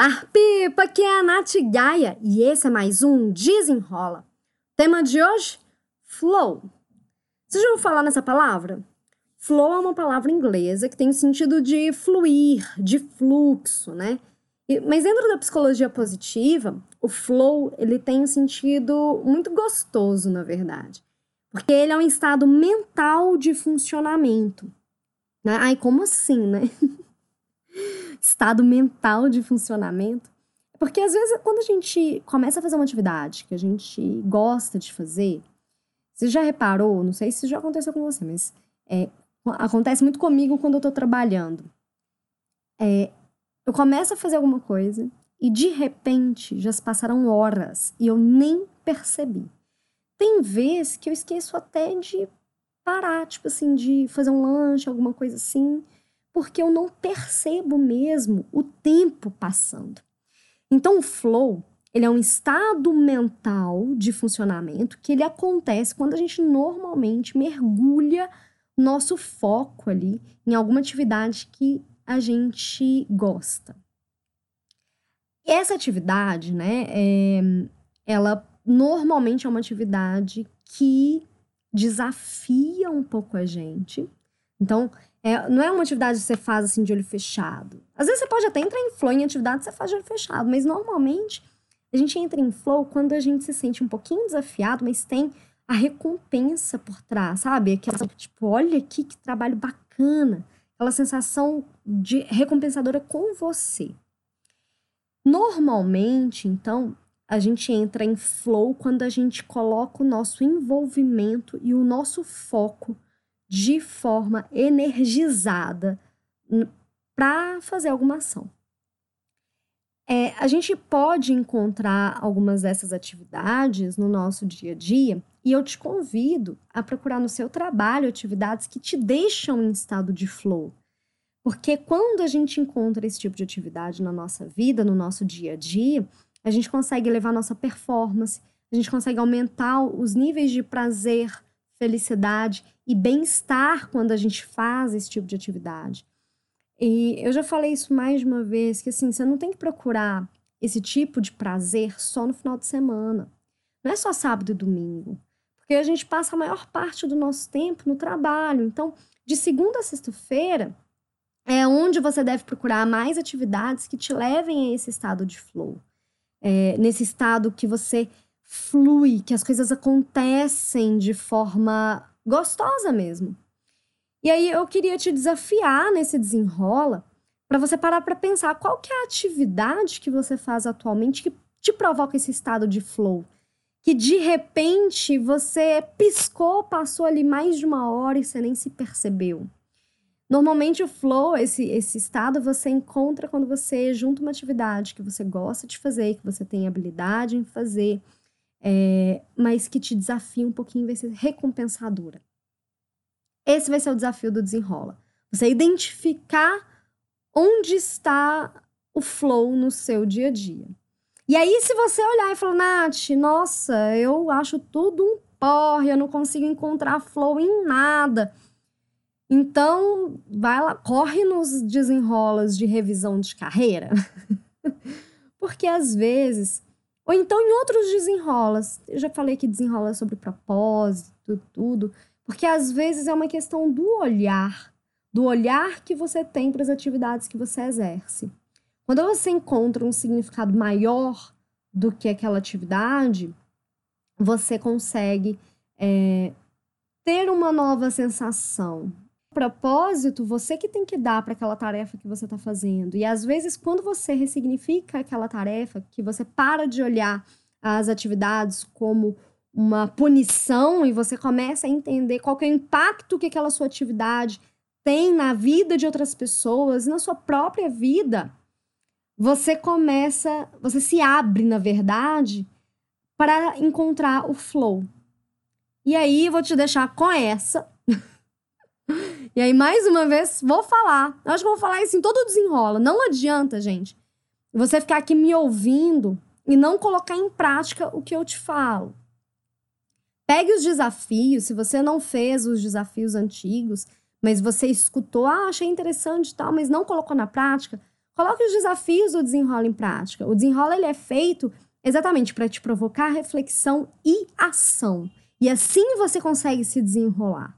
Olá, Pipa! Aqui é a Nath Gaia e esse é mais um Desenrola. Tema de hoje? Flow. Você já ouviu falar nessa palavra? Flow é uma palavra inglesa que tem o sentido de fluir, de fluxo, né? Mas dentro da psicologia positiva, o flow ele tem um sentido muito gostoso, na verdade. Porque ele é um estado mental de funcionamento. Né? Ai, como assim, né? estado mental de funcionamento. Porque às vezes, quando a gente começa a fazer uma atividade que a gente gosta de fazer, você já reparou, não sei se já aconteceu com você, mas é, acontece muito comigo quando eu tô trabalhando. É, eu começo a fazer alguma coisa e de repente já se passaram horas e eu nem percebi. Tem vezes que eu esqueço até de parar, tipo assim, de fazer um lanche, alguma coisa assim porque eu não percebo mesmo o tempo passando. Então, o flow, ele é um estado mental de funcionamento que ele acontece quando a gente normalmente mergulha nosso foco ali em alguma atividade que a gente gosta. Essa atividade, né, é, ela normalmente é uma atividade que desafia um pouco a gente. Então, é, não é uma atividade que você faz assim de olho fechado. Às vezes você pode até entrar em flow em atividade que você faz de olho fechado, mas normalmente a gente entra em flow quando a gente se sente um pouquinho desafiado, mas tem a recompensa por trás, sabe? Aquela, tipo, olha aqui que trabalho bacana. Aquela sensação de recompensadora com você. Normalmente, então, a gente entra em flow quando a gente coloca o nosso envolvimento e o nosso foco de forma energizada para fazer alguma ação. É, a gente pode encontrar algumas dessas atividades no nosso dia a dia e eu te convido a procurar no seu trabalho atividades que te deixam em estado de flow. Porque quando a gente encontra esse tipo de atividade na nossa vida, no nosso dia a dia, a gente consegue elevar nossa performance, a gente consegue aumentar os níveis de prazer, felicidade e bem-estar quando a gente faz esse tipo de atividade. E eu já falei isso mais de uma vez, que assim, você não tem que procurar esse tipo de prazer só no final de semana. Não é só sábado e domingo. Porque a gente passa a maior parte do nosso tempo no trabalho. Então, de segunda a sexta-feira é onde você deve procurar mais atividades que te levem a esse estado de flow. É, nesse estado que você flui, que as coisas acontecem de forma gostosa mesmo. E aí eu queria te desafiar nesse desenrola para você parar para pensar qual que é a atividade que você faz atualmente que te provoca esse estado de flow, que de repente você piscou, passou ali mais de uma hora e você nem se percebeu. Normalmente o flow, esse, esse estado, você encontra quando você junta uma atividade que você gosta de fazer, que você tem habilidade em fazer, é, mas que te desafia um pouquinho, vai ser recompensadora. Esse vai ser o desafio do desenrola. Você identificar onde está o flow no seu dia a dia. E aí, se você olhar e falar, Nath, nossa, eu acho tudo um porre, eu não consigo encontrar flow em nada. Então, vai lá, corre nos desenrolas de revisão de carreira. Porque às vezes ou então em outros desenrolas. Eu já falei que desenrola sobre propósito, tudo. Porque às vezes é uma questão do olhar, do olhar que você tem para as atividades que você exerce. Quando você encontra um significado maior do que aquela atividade, você consegue é, ter uma nova sensação, propósito você que tem que dar para aquela tarefa que você está fazendo. E às vezes, quando você ressignifica aquela tarefa, que você para de olhar as atividades como uma punição e você começa a entender qual é o impacto que aquela sua atividade tem na vida de outras pessoas, na sua própria vida, você começa, você se abre, na verdade, para encontrar o flow. E aí, eu vou te deixar com essa e aí, mais uma vez, vou falar. Eu acho que vou falar isso em todo desenrola. Não adianta, gente, você ficar aqui me ouvindo e não colocar em prática o que eu te falo. Pegue os desafios, se você não fez os desafios antigos, mas você escutou, ah, achei interessante e tal, mas não colocou na prática, coloque os desafios do desenrola em prática. O desenrola ele é feito exatamente para te provocar reflexão e ação. E assim você consegue se desenrolar.